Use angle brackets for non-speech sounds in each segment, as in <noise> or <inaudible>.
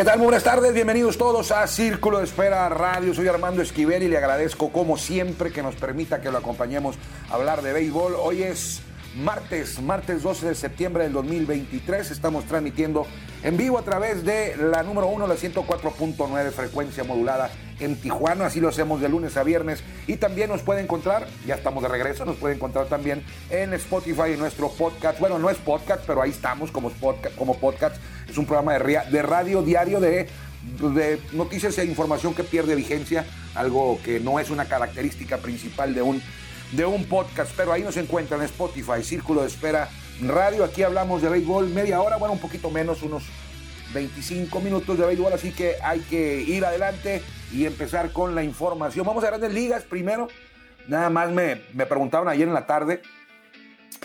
¿Qué tal? Muy buenas tardes, bienvenidos todos a Círculo de Espera Radio. Soy Armando Esquivel y le agradezco como siempre que nos permita que lo acompañemos a hablar de béisbol. Hoy es martes, martes 12 de septiembre del 2023. Estamos transmitiendo en vivo a través de la número 1, la 104.9 frecuencia modulada en Tijuana. Así lo hacemos de lunes a viernes. Y también nos puede encontrar, ya estamos de regreso, nos puede encontrar también en Spotify, en nuestro podcast. Bueno, no es podcast, pero ahí estamos como podcast. Es un programa de, radio diario de, de noticias e información que pierde vigencia, algo que no es una característica principal de un, de un podcast. Pero ahí nos encuentran en Spotify, Círculo de Espera Radio. Aquí hablamos de béisbol media hora, bueno, un poquito menos, unos 25 minutos de béisbol, así que hay que ir adelante y empezar con la información. Vamos a grandes ligas primero. Nada más me, me preguntaban ayer en la tarde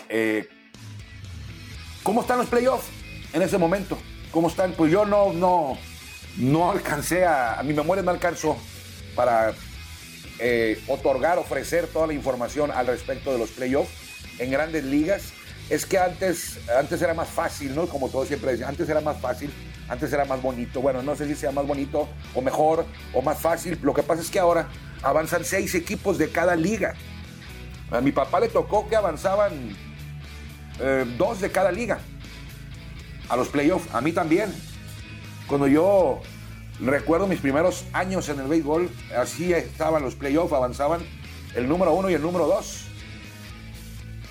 eh, cómo están los playoffs en ese momento. ¿Cómo están? Pues yo no, no, no alcancé a, a mi memoria no alcanzó para eh, otorgar, ofrecer toda la información al respecto de los playoffs en grandes ligas. Es que antes, antes era más fácil, ¿no? Como todos siempre dicen, antes era más fácil, antes era más bonito. Bueno, no sé si sea más bonito o mejor o más fácil. Lo que pasa es que ahora avanzan seis equipos de cada liga. A mi papá le tocó que avanzaban eh, dos de cada liga a los playoffs. A mí también. Cuando yo recuerdo mis primeros años en el béisbol, así estaban los playoffs, avanzaban el número uno y el número dos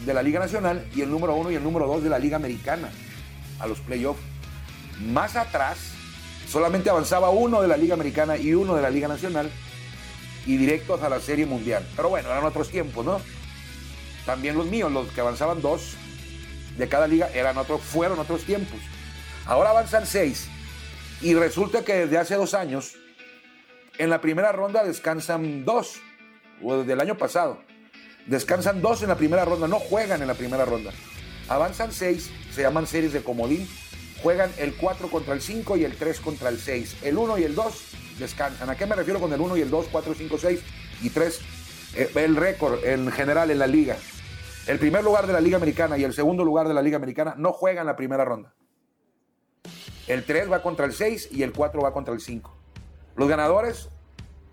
de la Liga Nacional y el número uno y el número dos de la Liga Americana a los playoffs. Más atrás, solamente avanzaba uno de la Liga Americana y uno de la Liga Nacional y directos a la Serie Mundial. Pero bueno, eran otros tiempos, ¿no? También los míos, los que avanzaban dos de cada liga, eran otros, fueron otros tiempos. Ahora avanzan seis. Y resulta que desde hace dos años, en la primera ronda descansan dos, o desde el año pasado. Descansan dos en la primera ronda, no juegan en la primera ronda. Avanzan seis, se llaman series de comodín. Juegan el 4 contra el 5 y el 3 contra el 6. El 1 y el 2 descansan. ¿A qué me refiero con el 1 y el 2, 4, 5, 6 y 3? Eh, el récord en general en la liga. El primer lugar de la Liga Americana y el segundo lugar de la Liga Americana no juegan la primera ronda. El 3 va contra el 6 y el 4 va contra el 5. Los ganadores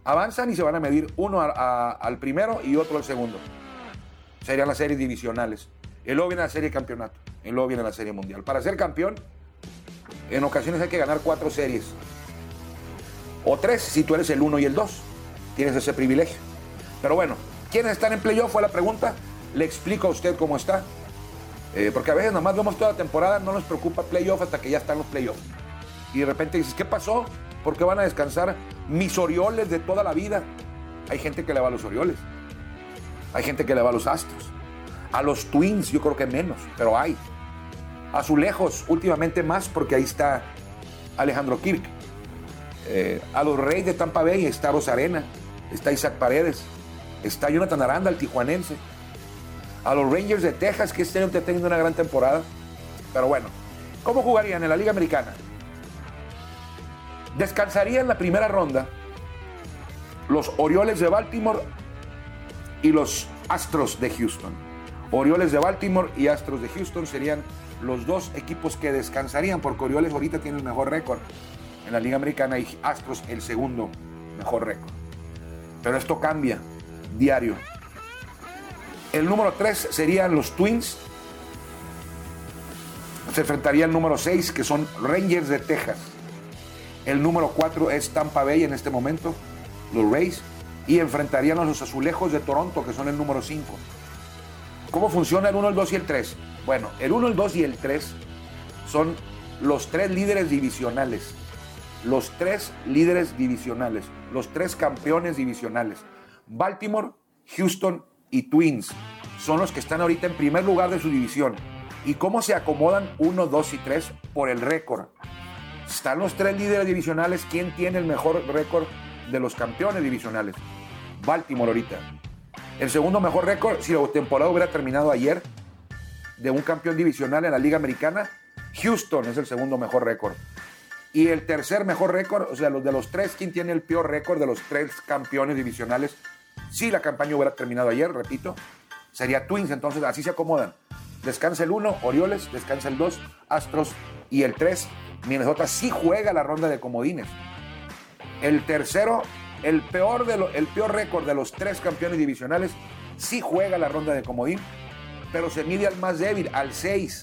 avanzan y se van a medir uno a- a- al primero y otro al segundo. Serían las series divisionales. Y luego viene la serie campeonato. Y luego viene la serie mundial. Para ser campeón, en ocasiones hay que ganar cuatro series. O tres si tú eres el 1 y el 2. Tienes ese privilegio. Pero bueno, ¿quiénes están en playoff? Fue la pregunta. Le explico a usted cómo está. Eh, porque a veces nomás vemos toda la temporada, no nos preocupa playoff hasta que ya están los playoffs. Y de repente dices, ¿qué pasó? ¿Por qué van a descansar mis Orioles de toda la vida? Hay gente que le va a los Orioles. Hay gente que le va a los Astros. A los Twins yo creo que menos, pero hay. Azulejos últimamente más porque ahí está Alejandro Kirk. Eh, a los Reyes de Tampa Bay está Rosarena, está Isaac Paredes, está Jonathan Aranda, el tijuanense. A los Rangers de Texas, que este año está teniendo una gran temporada. Pero bueno, ¿cómo jugarían en la Liga Americana? Descansaría en la primera ronda los Orioles de Baltimore y los Astros de Houston. Orioles de Baltimore y Astros de Houston serían los dos equipos que descansarían, porque Orioles ahorita tiene el mejor récord en la Liga Americana y Astros el segundo mejor récord. Pero esto cambia diario. El número 3 serían los Twins. Se enfrentaría el número 6, que son Rangers de Texas. El número 4 es Tampa Bay en este momento, los Rays. y enfrentarían a los azulejos de Toronto, que son el número 5. ¿Cómo funciona el 1, el 2 y el 3? Bueno, el 1, el 2 y el 3 son los tres líderes divisionales. Los tres líderes divisionales. Los tres campeones divisionales. Baltimore, Houston y Twins son los que están ahorita en primer lugar de su división. ¿Y cómo se acomodan 1, 2 y 3? Por el récord. Están los tres líderes divisionales. ¿Quién tiene el mejor récord de los campeones divisionales? Baltimore ahorita. El segundo mejor récord, si la temporada hubiera terminado ayer, de un campeón divisional en la Liga Americana, Houston es el segundo mejor récord. Y el tercer mejor récord, o sea, los de los tres, ¿quién tiene el peor récord de los tres campeones divisionales? Si la campaña hubiera terminado ayer, repito, sería Twins. Entonces así se acomodan. Descansa el 1, Orioles, descansa el 2, Astros y el 3, Minnesota sí juega la ronda de comodines. El tercero, el peor, de el peor récord de los tres campeones divisionales, sí juega la ronda de comodín, pero se mide al más débil, al 6,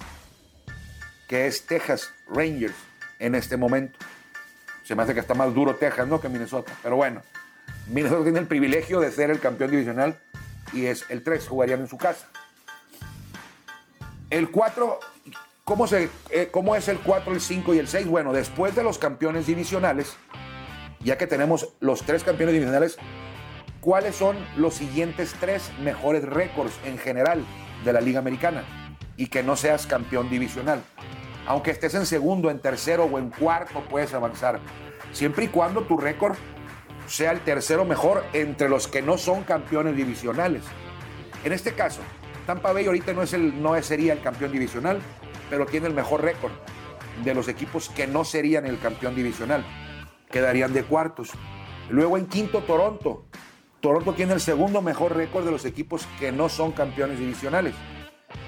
que es Texas Rangers en este momento. Se me hace que está más duro Texas, ¿no? Que Minnesota. Pero bueno, Minnesota tiene el privilegio de ser el campeón divisional y es el 3, jugarían en su casa. El 4, ¿cómo, eh, ¿cómo es el 4, el 5 y el 6? Bueno, después de los campeones divisionales, ya que tenemos los tres campeones divisionales, ¿cuáles son los siguientes tres mejores récords en general de la Liga Americana? Y que no seas campeón divisional. Aunque estés en segundo, en tercero o en cuarto, puedes avanzar. Siempre y cuando tu récord sea el tercero mejor entre los que no son campeones divisionales. En este caso, Tampa Bay ahorita no, es el, no sería el campeón divisional, pero tiene el mejor récord de los equipos que no serían el campeón divisional. Quedarían de cuartos. Luego en quinto, Toronto. Toronto tiene el segundo mejor récord de los equipos que no son campeones divisionales.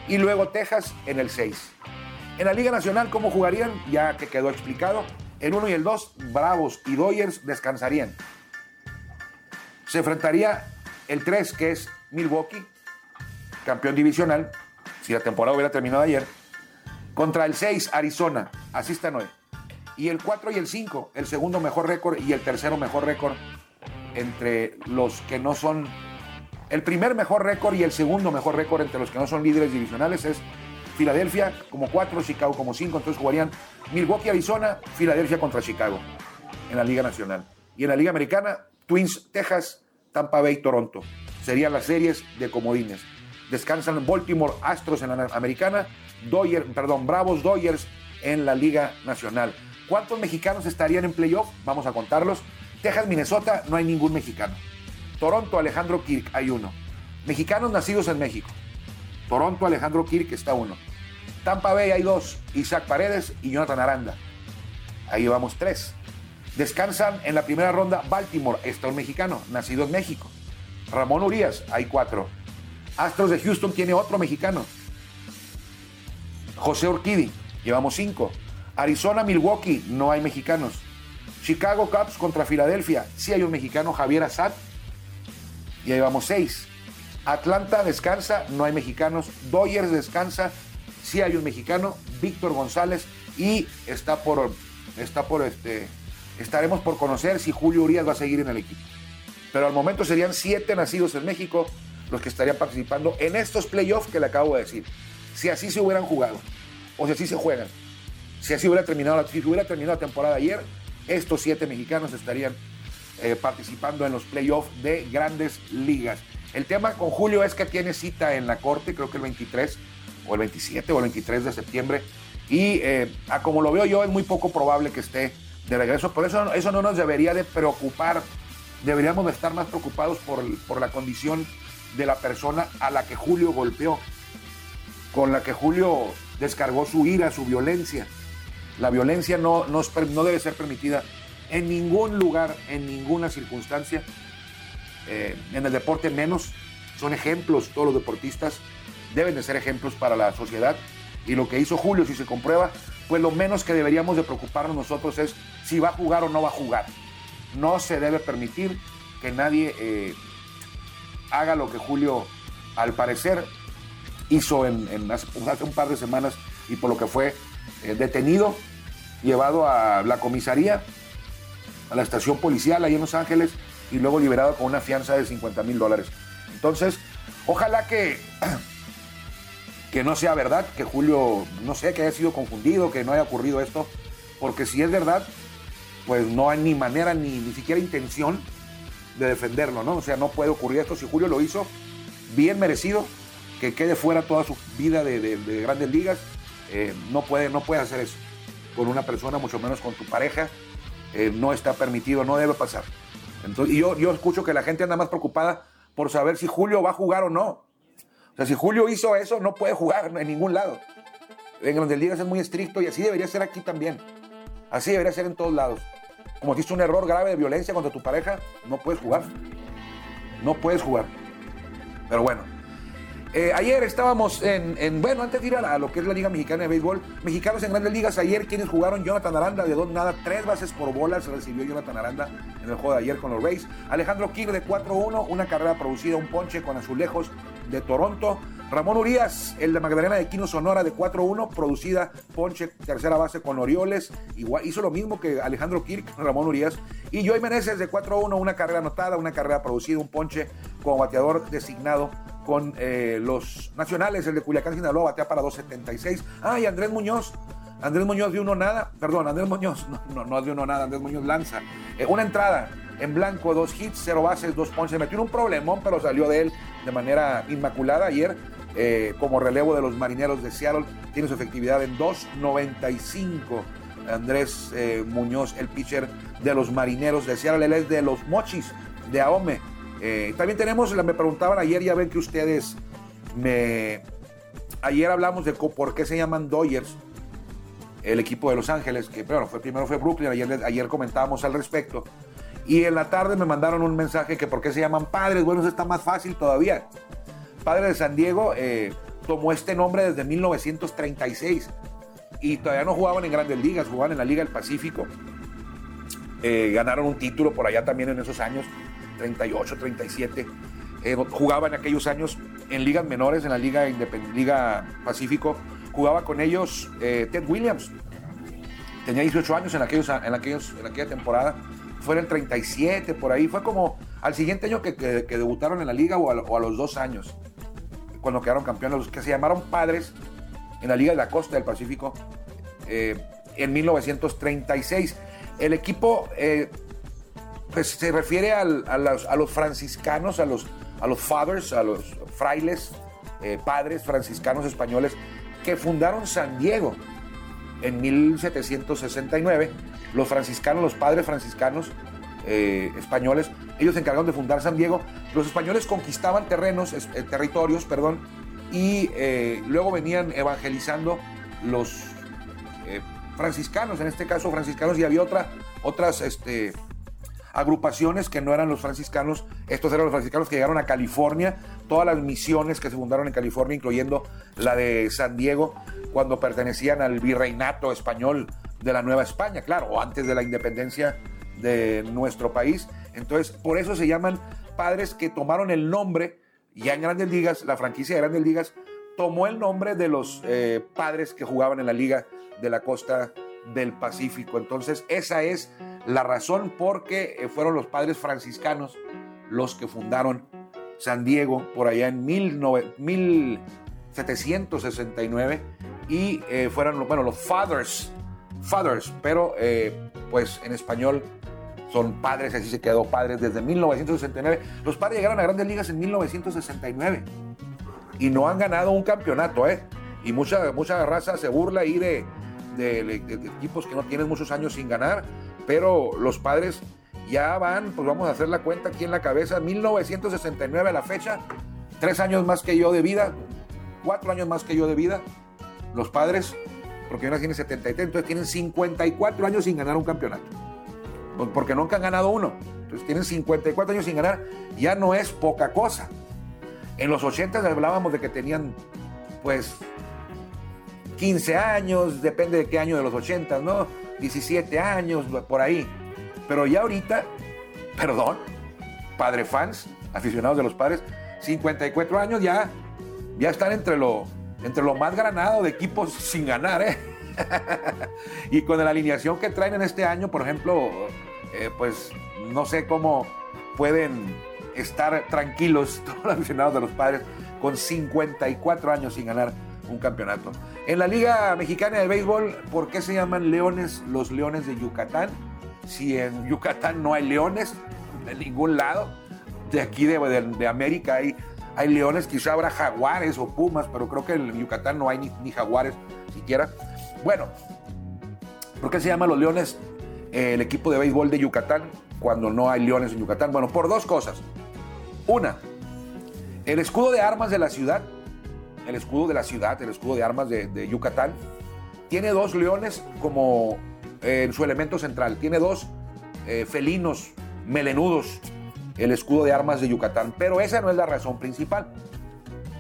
Y luego Texas en el 6. En la Liga Nacional, ¿cómo jugarían? Ya que quedó explicado. El 1 y el 2, Bravos y Dodgers descansarían se enfrentaría el 3, que es Milwaukee, campeón divisional, si la temporada hubiera terminado ayer, contra el 6, Arizona, así está hoy. Y el 4 y el 5, el segundo mejor récord y el tercero mejor récord entre los que no son... El primer mejor récord y el segundo mejor récord entre los que no son líderes divisionales es Filadelfia como 4, Chicago como 5, entonces jugarían Milwaukee, Arizona, Filadelfia contra Chicago en la Liga Nacional. Y en la Liga Americana, Twins, Texas, Tampa Bay, Toronto. Serían las series de comodines. Descansan Baltimore Astros en la americana, Dodgers, perdón, Bravos Dodgers en la Liga Nacional. ¿Cuántos mexicanos estarían en playoff? Vamos a contarlos. Texas, Minnesota, no hay ningún mexicano. Toronto, Alejandro Kirk, hay uno. Mexicanos nacidos en México. Toronto, Alejandro Kirk, está uno. Tampa Bay hay dos, Isaac Paredes y Jonathan Aranda. Ahí vamos tres. Descansan en la primera ronda Baltimore, está un mexicano, nacido en México. Ramón Urias, hay cuatro. Astros de Houston tiene otro mexicano. José Urquidi, llevamos cinco. Arizona, Milwaukee, no hay mexicanos. Chicago Cubs contra Filadelfia, sí hay un mexicano, Javier Assad. Y ahí vamos seis. Atlanta descansa, no hay mexicanos. Dodgers descansa, sí hay un mexicano, Víctor González. Y está por, está por este, estaremos por conocer si Julio Urias va a seguir en el equipo. Pero al momento serían siete nacidos en México los que estarían participando en estos playoffs que le acabo de decir. Si así se hubieran jugado, o si así se juegan, si así hubiera terminado, si hubiera terminado la temporada ayer, estos siete mexicanos estarían eh, participando en los playoffs de grandes ligas. El tema con Julio es que tiene cita en la corte, creo que el 23 o el 27 o el 23 de septiembre. Y eh, como lo veo yo, es muy poco probable que esté de regreso. Por eso eso no nos debería de preocupar. Deberíamos de estar más preocupados por, por la condición de la persona a la que Julio golpeó, con la que Julio descargó su ira, su violencia. La violencia no, no, debe ser permitida en ningún lugar, en ninguna circunstancia. Eh, en el deporte menos. Son ejemplos, todos los deportistas deben de ser ejemplos para la sociedad. Y lo que hizo Julio, si se comprueba, pues lo menos que deberíamos de preocuparnos nosotros es si va a jugar o no va a jugar. No se debe permitir que nadie eh, haga lo que Julio, al parecer, hizo hace, un par de semanas y por lo que fue eh, detenido, llevado a la comisaría, a la estación policial ahí en Los Ángeles y luego liberado con una fianza de 50 mil dólares. Entonces, ojalá que, <clears throat> que no sea verdad, que Julio, no sé, que haya sido confundido, que no haya ocurrido esto, porque si es verdad, pues no hay ni manera ni, ni siquiera intención de defenderlo, ¿no? O sea, no puede ocurrir esto. Si Julio lo hizo, bien merecido, que quede fuera toda su vida de, grandes ligas. Eh, no, puede, no puede hacer eso con una persona, mucho menos con tu pareja. Eh, no está permitido, no debe pasar. Entonces, y yo, yo escucho que la gente anda más preocupada por saber si Julio va a jugar o no. O sea, si Julio hizo eso, no puede jugar en ningún lado. En Grandes Ligas es muy estricto y así debería ser aquí también. Así debería ser en todos lados. Como hiciste un error grave de violencia contra tu pareja, no puedes jugar. No puedes jugar. Pero bueno, eh, ayer estábamos en, bueno, antes de ir a, lo que es la Liga Mexicana de Béisbol, mexicanos en grandes ligas, ayer quienes jugaron Jonathan Aranda de dos nada, tres bases por bolas recibió Jonathan Aranda en el juego de ayer con los Rays. Alejandro King de 4-1, una carrera producida, un ponche con azulejos de Toronto. Ramón Urias, el de Magdalena de Quino Sonora de 4-1, producida ponche, tercera base con Orioles. Igual, hizo lo mismo que Alejandro Kirk, <laughs> Ramón Urias. Y Joey Meneses de 4-1, una carrera anotada, una carrera producida, un ponche como bateador designado con eh, los nacionales, el de Culiacán, Sinaloa, batea para 2.76. Ah, Andrés Muñoz. Andrés Muñoz de uno nada, perdón, Andrés Muñoz, <laughs> no, no, no de uno nada, Andrés Muñoz lanza. Eh, una entrada en blanco, dos hits, cero bases, dos ponches. Metió un problemón, pero salió de él de manera inmaculada ayer. Eh, como relevo de los marineros de Seattle, tiene su efectividad en 2.95. Andrés Muñoz, el pitcher de los marineros de Seattle, él es de los mochis de Aome eh, también tenemos, me preguntaban ayer, ya ven que ustedes me... Ayer hablamos de por qué se llaman Dodgers, el equipo de Los Ángeles, que bueno, fue, primero fue Brooklyn, ayer, ayer comentábamos al respecto. Y en la tarde me mandaron un mensaje que por qué se llaman Padres. Bueno, eso está más fácil todavía. Padre de San Diego eh, tomó este nombre desde 1936 y todavía no jugaban en grandes ligas, jugaban en la Liga del Pacífico. Eh, ganaron un título por allá también en esos años. 38, 37. Eh, jugaba en aquellos años en ligas menores, en la Liga, Liga Pacífico. Jugaba con ellos eh, Ted Williams. Tenía 18 años en, aquellos, en, aquellos, en aquella temporada. Fue en el 37, por ahí. Fue como al siguiente año que, debutaron en la liga o a, los dos años, cuando quedaron campeones, los que se llamaron padres en la Liga de la Costa del Pacífico eh, en 1936. El equipo pues se refiere a, los, franciscanos, a los, a los fathers, a los frailes, eh, padres franciscanos españoles que fundaron San Diego en 1769. Los franciscanos, los padres franciscanos eh, españoles, ellos se encargaron de fundar San Diego. Los españoles conquistaban terrenos, eh, territorios, perdón, y luego venían evangelizando los franciscanos, en este caso franciscanos, y había otra, otras este, agrupaciones que no eran los franciscanos, estos eran los franciscanos que llegaron a California, todas las misiones que se fundaron en California, incluyendo la de San Diego, cuando pertenecían al virreinato español de la Nueva España, claro, o antes de la independencia de nuestro país. Entonces, por eso se llaman padres que tomaron el nombre, ya en Grandes Ligas, la franquicia de Grandes Ligas tomó el nombre de los eh, padres que jugaban en la Liga de la Costa del Pacífico. Entonces, esa es la razón por qué eh, fueron los padres franciscanos los que fundaron San Diego por allá en 1769 y eh, fueron bueno, los fathers, fathers, pero eh, pues en español son padres, así se quedó padres desde 1969. Los padres llegaron a grandes ligas en 1969 y no han ganado un campeonato, ¿eh? Y mucha, mucha raza se burla ahí de, de, equipos que no tienen muchos años sin ganar, pero los padres ya van, pues vamos a hacer la cuenta aquí en la cabeza, 1969 a la fecha, tres años más que yo de vida, cuatro años más que yo de vida, los padres, porque yo nací en 73, entonces tienen 54 años sin ganar un campeonato, pues porque nunca han ganado uno, entonces tienen 54 años sin ganar, ya no es poca cosa. En los 80 hablábamos de que tenían, pues, 15 años, depende de qué año de los 80, ¿no? 17 años, por ahí. Pero ya ahorita, perdón, padre fans, aficionados de los padres, 54 años ya, ya están entre lo, entre lo más granado de equipos sin ganar, ¿eh? <laughs> y con la alineación que traen en este año, por ejemplo, eh, pues no sé cómo, pueden estar tranquilos <laughs> todos los aficionados de los padres con 54 años sin ganar un campeonato. En la Liga Mexicana de Béisbol, ¿por qué se llaman leones los leones de Yucatán? Si en Yucatán no hay leones de ningún lado, de aquí de, de, América hay, hay leones, quizá habrá jaguares o pumas, pero creo que en Yucatán no hay ni, jaguares siquiera. Bueno, ¿por qué se llaman los leones eh, el equipo de béisbol de Yucatán cuando no hay leones en Yucatán? Bueno, por dos cosas. Una, el escudo de armas de la ciudad, el escudo de la ciudad, el escudo de armas de, Yucatán, tiene dos leones como eh, en su elemento central. Tiene dos eh, felinos melenudos, el escudo de armas de Yucatán. Pero esa no es la razón principal.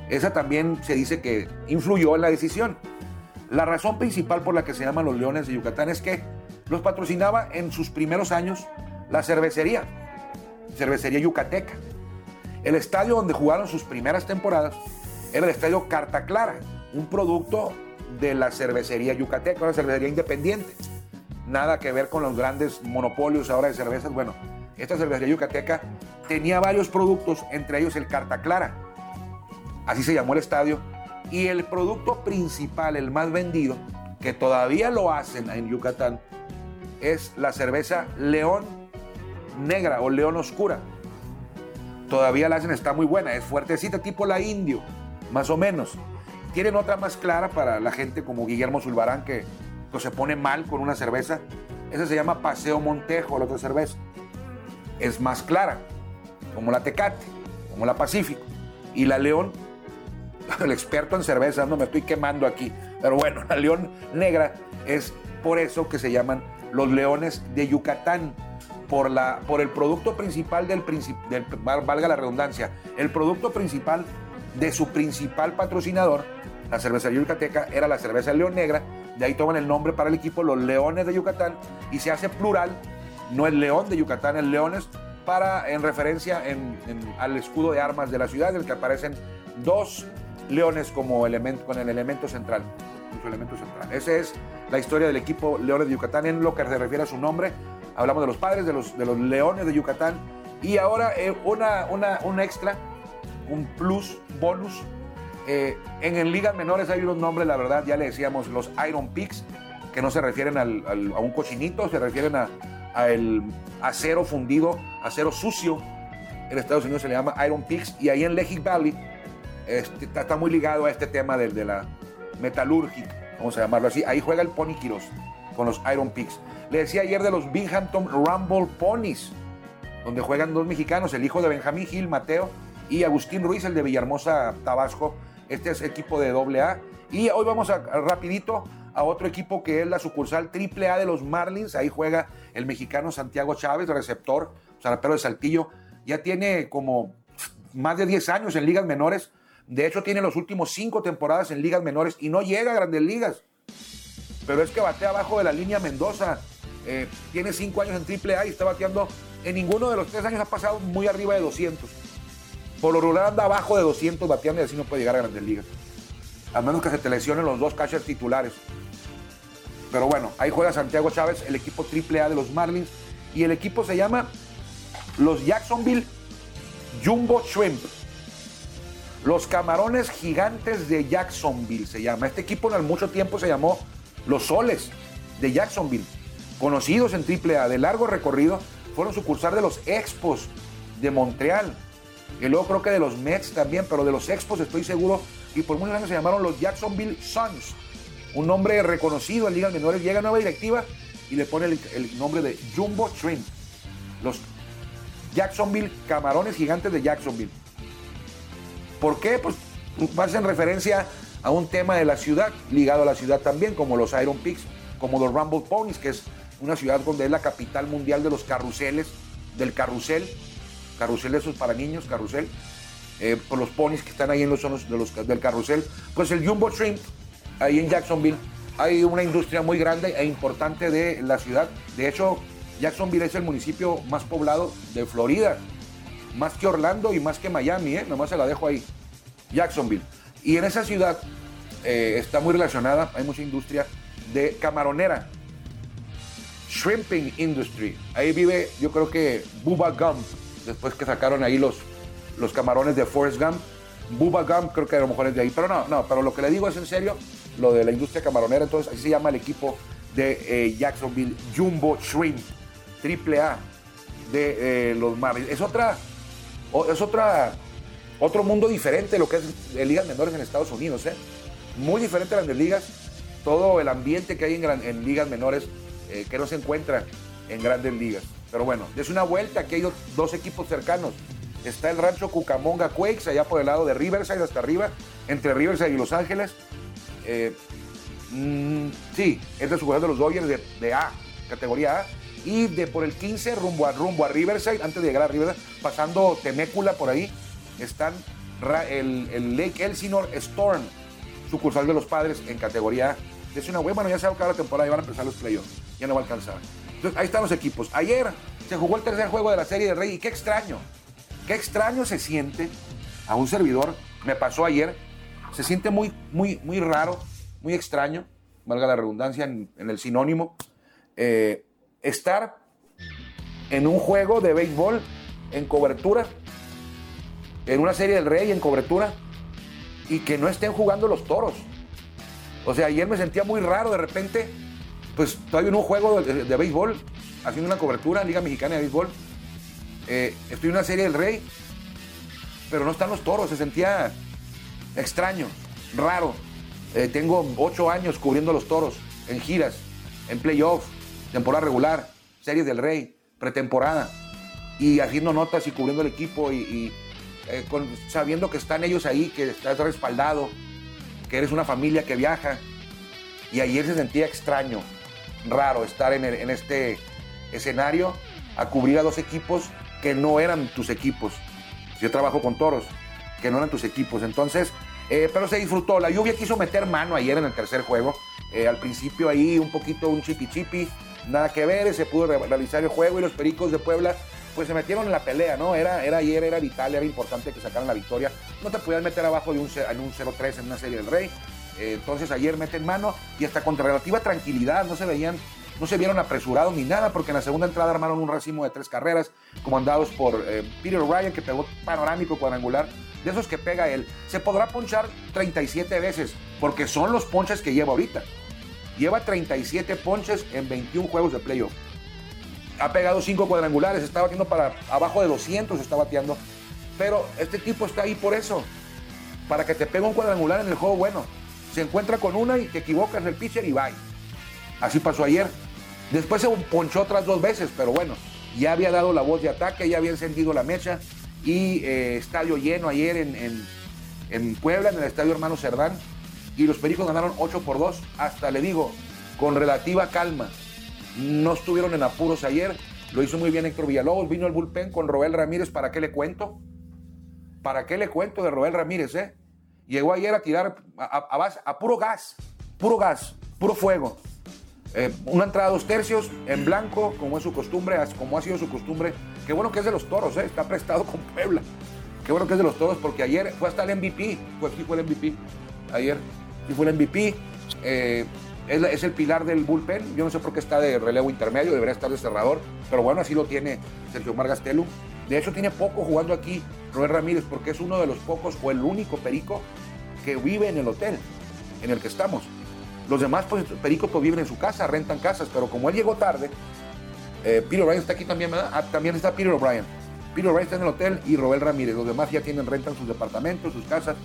Esa también se dice que influyó en la decisión. La razón principal por la que se llaman los leones de Yucatán es que los patrocinaba en sus primeros años la cervecería, cervecería yucateca. El estadio donde jugaron sus primeras temporadas era el estadio Carta Clara, un producto de la cervecería yucateca, una cervecería independiente. Nada que ver con los grandes monopolios ahora de cervezas. Bueno, esta cervecería yucateca tenía varios productos, entre ellos el Carta Clara. Así se llamó el estadio. Y el producto principal, el más vendido, que todavía lo hacen en Yucatán, es la cerveza León Negra o León Oscura todavía la hacen, está muy buena, es fuertecita, tipo la indio, más o menos. Tienen otra más clara para la gente como Guillermo Zulbarán, que se pone mal con una cerveza. Esa se llama Paseo Montejo, la otra cerveza. Es más clara, como la Tecate, como la Pacífico. Y la León, <laughs> el experto en cerveza, no me estoy quemando aquí, pero bueno, <laughs> la León Negra es por eso que se llaman los Leones de Yucatán por, la, por el producto principal del, del, valga la redundancia, el producto principal de su principal patrocinador, la cervecería Yucateca, era la cerveza León Negra, de ahí toman el nombre para el equipo los Leones de Yucatán y se hace plural, no el León de Yucatán, el Leones, para, en referencia al escudo de armas de la ciudad, en el que aparecen dos leones como elemento, con el elemento central. Su elemento central. Esa es la historia del equipo Leones de Yucatán en lo que se refiere a su nombre hablamos de los padres, de los, de los leones de Yucatán. Y ahora eh, una, una, un extra, un plus, bonus. Eh, en, ligas menores hay unos nombres, la verdad, ya le decíamos los Iron Pigs, que no se refieren a un cochinito, se refieren a, el acero fundido, acero sucio. En Estados Unidos se le llama Iron Pigs. Y ahí en Lehigh Valley este, está, muy ligado a este tema de, de la metalurgia, vamos a llamarlo así. Ahí juega el Pony con los Iron Pigs. Le decía ayer de los Binghamton Rumble Ponies, donde juegan dos mexicanos, el hijo de Benjamín Gil, Mateo, y Agustín Ruiz, el de Villahermosa, Tabasco. Este es equipo de AA. Y hoy vamos a, rapidito a otro equipo que es la sucursal AAA de los Marlins. Ahí juega el mexicano Santiago Chávez, receptor, zarapero de Saltillo. Ya tiene como más de 10 años en ligas menores. De hecho, tiene los últimos cinco temporadas en ligas menores y no llega a grandes ligas. Pero es que batea abajo de la línea Mendoza. Eh, tiene cinco años en AAA y está bateando. En ninguno de los tres años ha pasado muy arriba de 200. Por lo regular anda abajo de 200 bateando y así no puede llegar a grandes ligas. A menos que se te lesionen los dos catchers titulares. Pero bueno, ahí juega Santiago Chávez, el equipo AAA de los Marlins. Y el equipo se llama los Jacksonville Jumbo Shrimp. Los camarones gigantes de Jacksonville se llama. Este equipo en mucho tiempo se llamó los Soles de Jacksonville conocidos en AAA de largo recorrido, fueron sucursal de los Expos de Montreal. Y luego creo que de los Mets también, pero de los Expos estoy seguro. Y por muchos años se llamaron los Jacksonville Suns. Un nombre reconocido en ligas menores. Llega nueva directiva y le pone el, nombre de Jumbo Shrimp. Los Jacksonville Camarones Gigantes de Jacksonville. ¿Por qué? Pues en referencia a un tema de la ciudad, ligado a la ciudad también, como los Iron Pigs, como los Rumble Ponies, que es una ciudad donde es la capital mundial de los carruseles, del carrusel, carrusel esos para niños, carrusel, eh, por los ponis que están ahí en los zonos de los, del carrusel. Pues el Jumbo Shrimp, ahí en Jacksonville, hay una industria muy grande e importante de la ciudad. De hecho, Jacksonville es el municipio más poblado de Florida, más que Orlando y más que Miami, ¿eh? nomás se la dejo ahí. Jacksonville. Y en esa ciudad eh, está muy relacionada, hay mucha industria de camaronera shrimping industry. Ahí vive, yo creo que Bubba Gump, después que sacaron ahí los, los camarones de Forrest Gump. Bubba Gump creo que a lo mejor es de ahí, pero no, no, pero lo que le digo es en serio, lo de la industria camaronera, entonces así se llama el equipo de eh, Jacksonville, Jumbo Shrimp, triple A de eh, los Marlins. Es otra, es otra, otro mundo diferente lo que es ligas menores en Estados Unidos, ¿eh? Muy diferente a las de ligas, todo el ambiente que hay en, en ligas menores que no se encuentra en grandes ligas. Pero bueno, es una vuelta, aquí hay dos, equipos cercanos. Está el rancho Cucamonga Quakes, allá por el lado de Riverside hasta arriba, entre Riverside y Los Ángeles. Eh, mm, sí, es de jugador de los Dodgers de, A, categoría A. Y de por el 15 rumbo a, rumbo a Riverside, antes de llegar a Riverside, pasando Temécula por ahí, están el, Lake Elsinore Storm, sucursal de los padres en categoría A. Es una buena, bueno, ya se va a la temporada y van a empezar los playoffs. Ya no va a alcanzar. Entonces, ahí están los equipos. Ayer se jugó el tercer juego de la Serie de Rey y qué extraño. Qué extraño se siente a un servidor. Me pasó ayer. Se siente muy, muy, muy raro, muy extraño, valga la redundancia en, en el sinónimo, eh, estar en un juego de béisbol en cobertura, en una serie del Rey en cobertura, y que no estén jugando los toros. O sea, ayer me sentía muy raro de repente, pues estoy en un juego de, béisbol, haciendo una cobertura, Liga Mexicana de Béisbol. Eh, estoy en una serie del Rey, pero no están los toros, se sentía extraño, raro. Eh, tengo ocho años cubriendo los toros en giras, en playoff, temporada regular, series del Rey, pretemporada, y haciendo notas y cubriendo el equipo y, eh, sabiendo que están ellos ahí, que estás respaldado, que eres una familia que viaja. Y ayer se sentía extraño, raro estar en, en este escenario a cubrir a dos equipos que no eran tus equipos. Yo trabajo con toros, que no eran tus equipos. Entonces, eh, pero se disfrutó. La lluvia quiso meter mano ayer en el tercer juego. Eh, al principio ahí un poquito un chipi chipi, nada que ver, se pudo re- realizar el juego y los Pericos de Puebla pues se metieron en la pelea, ¿no? Era, era ayer, era vital, era importante que sacaran la victoria. No te podías meter abajo de un, en un 0-3 en una serie del Rey. Entonces ayer meten mano y hasta con relativa tranquilidad, no se veían, no se vieron apresurados ni nada, porque en la segunda entrada armaron un racimo de tres carreras, comandados por eh, Peter Ryan, que pegó panorámico cuadrangular, de esos que pega él. Se podrá ponchar 37 veces, porque son los ponches que lleva ahorita. Lleva 37 ponches en 21 juegos de playoff. Ha pegado 5 cuadrangulares, está batiendo para abajo de 200, está bateando. Pero este tipo está ahí por eso, para que te pegue un cuadrangular en el juego bueno. Se encuentra con una y te equivocas el pitcher y bye. Así pasó ayer. Después se ponchó otras dos veces, pero bueno, ya había dado la voz de ataque, ya había encendido la mecha y eh, estadio lleno ayer en, en- en Puebla, en el estadio Hermano Cerdán, y los Pericos ganaron 8 por 2, hasta le digo, con relativa calma. No estuvieron en apuros ayer, lo hizo muy bien Héctor Villalobos, vino el bullpen con Roel Ramírez, ¿para qué le cuento? ¿Para qué le cuento de Roel Ramírez, eh? Llegó ayer a tirar a, a- a a puro gas, puro gas, puro fuego. Eh, una entrada dos tercios en blanco, como es su costumbre, como ha sido su costumbre. Qué bueno que es de los toros, eh, está prestado con Puebla. Qué bueno que es de los toros, porque ayer fue hasta el MVP. Fue, sí fue el MVP. Ayer sí fue el MVP. Eh, es, el pilar del bullpen. Yo no sé por qué está de relevo intermedio, debería estar de cerrador. Pero bueno, así lo tiene Sergio Mar Gastelum. De hecho, tiene poco jugando aquí Roel Ramírez, porque es uno de los pocos o el único perico que vive en el hotel en el que estamos. Los demás pues, pericos pues, viven en su casa, rentan casas, pero como él llegó tarde, eh, Peter O'Brien está aquí también. Ah, también está Peter O'Brien. Peter O'Brien está en el hotel y Robel Ramírez. Los demás ya tienen renta en sus departamentos, sus casas.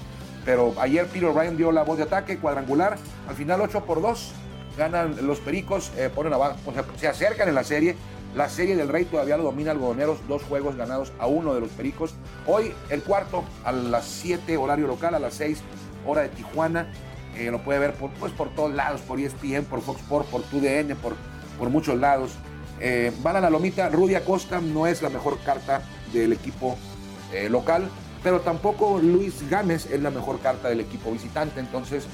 Pero ayer Peter O'Brien dio la voz de ataque, cuadrangular. Al final 8 por 2. Ganan los pericos, eh, ponen abajo, se acercan en la serie. La serie del Rey todavía lo domina Algodoneros, dos juegos ganados a uno de los pericos. Hoy el cuarto a las 7 horario local, a las 6 hora de Tijuana. Eh, lo puede ver por, pues, por todos lados, por ESPN, por Fox Sports, por TUDN, por, por muchos lados. Eh, van a la lomita, Rudy Acosta no es la mejor carta del equipo eh, local, pero tampoco Luis Gámez es la mejor carta del equipo visitante. Entonces,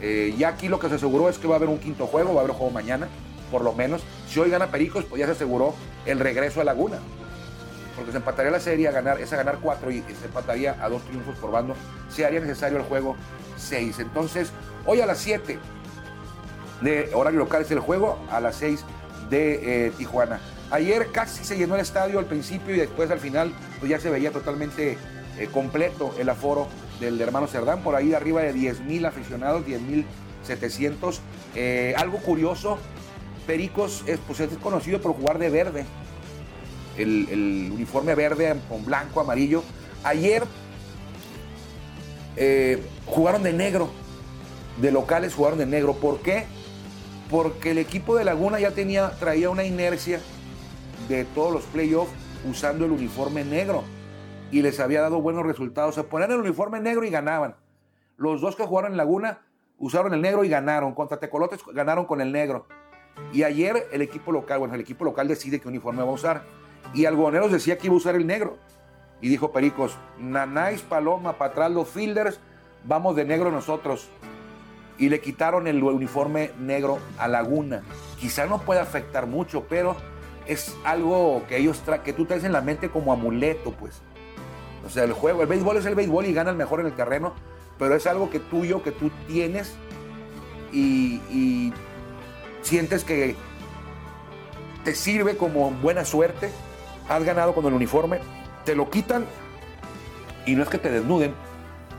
eh, ya aquí lo que se aseguró es que va a haber un quinto juego, va a haber juego mañana, por lo menos. Si hoy gana Pericos, pues ya se aseguró el regreso a Laguna. Porque se empataría la serie a ganar, es a ganar cuatro y se empataría a dos triunfos por bando. Se haría necesario el juego 6. Entonces, hoy a las 7 de horario local es el juego, a las 6 de eh, Tijuana. Ayer casi se llenó el estadio al principio y después al final pues ya se veía totalmente eh, completo el aforo del hermano Cerdán, por ahí arriba de 10 mil aficionados, 10 mil 700. Eh, algo curioso, Pericos es, pues, es conocido por jugar de verde, el, uniforme verde con blanco, amarillo. Ayer eh, jugaron de negro, de locales jugaron de negro. ¿Por qué? Porque el equipo de Laguna ya tenía, traía una inercia de todos los playoffs usando el uniforme negro y les había dado buenos resultados. Se ponían el uniforme negro y ganaban. Los dos que jugaron en Laguna usaron el negro y ganaron. Contra Tecolotes ganaron con el negro. Y ayer el equipo local, bueno, el equipo local decide qué uniforme va a usar. Y Algoneros decía que iba a usar el negro. Y dijo Pericos, Nanáis, Paloma, atrás los fielders, vamos de negro nosotros. Y le quitaron el uniforme negro a Laguna. Quizá no puede afectar mucho, pero es algo que ellos que tú traes en la mente como amuleto, pues. O sea, el juego, el béisbol es el béisbol y ganas mejor en el terreno, pero es algo que tuyo, que tú tienes y sientes que te sirve como buena suerte. Has ganado con el uniforme, te lo quitan y no es que te desnuden,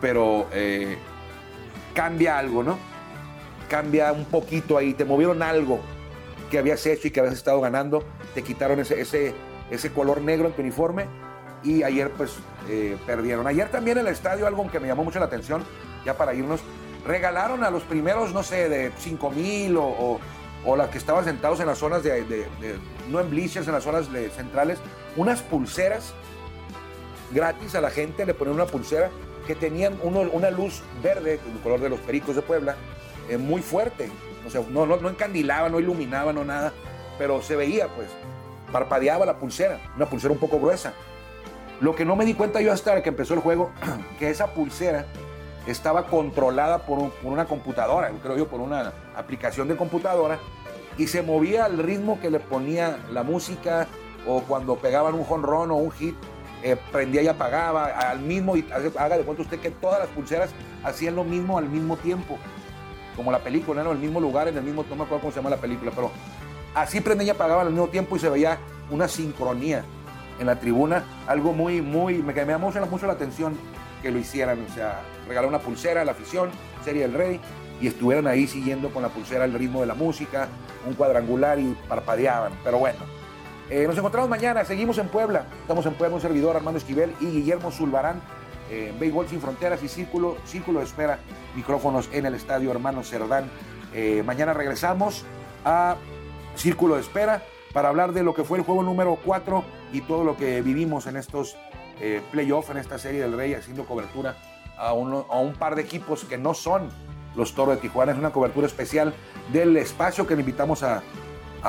pero eh, cambia algo, ¿no? Cambia un poquito ahí, te movieron algo que habías hecho y que habías estado ganando, te quitaron ese, ese, ese color negro en tu uniforme y ayer pues eh, perdieron. Ayer también en el estadio algo que me llamó mucho la atención, ya para irnos, regalaron a los primeros, no sé, de 5 mil o, o, las que estaban sentados en las zonas de, no en bleachers, en las zonas centrales, unas pulseras gratis a la gente, le ponían una pulsera que tenían una luz verde, el color de los pericos de Puebla, eh, muy fuerte. O sea, no, no, no encandilaba, no iluminaba, no nada, pero se veía, pues, parpadeaba la pulsera, una pulsera un poco gruesa. Lo que no me di cuenta yo hasta que empezó el juego, <clears throat> que esa pulsera estaba controlada por, una computadora, creo yo, por una aplicación de computadora, y se movía al ritmo que le ponía la música, o cuando pegaban un jonrón o un hit, eh, prendía y apagaba al mismo, y haga de cuenta usted que todas las pulseras hacían lo mismo al mismo tiempo, como la película, en el mismo lugar, en el mismo, no me acuerdo cómo se llama la película, pero así prendía y apagaba al mismo tiempo y se veía una sincronía en la tribuna, algo muy, muy, me llamó mucho la atención que lo hicieran, o sea, regalar una pulsera a la afición, Serie del Rey, y estuvieran ahí siguiendo con la pulsera el ritmo de la música, un cuadrangular y parpadeaban, pero bueno, eh, nos encontramos mañana, seguimos en Puebla. Estamos en Puebla, un servidor Armando Esquivel y Guillermo Zulbarán, eh, Béisbol Sin Fronteras y Círculo, Círculo de Espera, micrófonos en el estadio Hermano Cerdán. Eh, mañana regresamos a Círculo de Espera para hablar de lo que fue el juego número 4 y todo lo que vivimos en estos eh, playoffs, en esta serie del Rey, haciendo cobertura a, un par de equipos que no son los Toros de Tijuana. Es una cobertura especial del espacio que le invitamos a,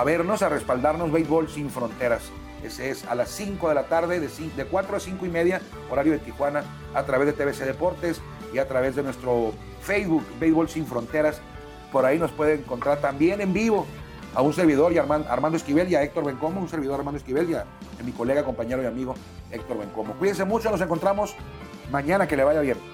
vernos, a respaldarnos Béisbol Sin Fronteras. Ese es a las 5 de la tarde, de, de 4 a 5 y media, horario de Tijuana, a través de TBC Deportes y a través de nuestro Facebook, Béisbol Sin Fronteras. Por ahí nos puede encontrar también en vivo a un servidor y Armando, Armando Esquivel y a Héctor Bencomo, un servidor Armando Esquivel y a, a mi colega, compañero y amigo Héctor Bencomo. Cuídense mucho, nos encontramos mañana, que le vaya bien.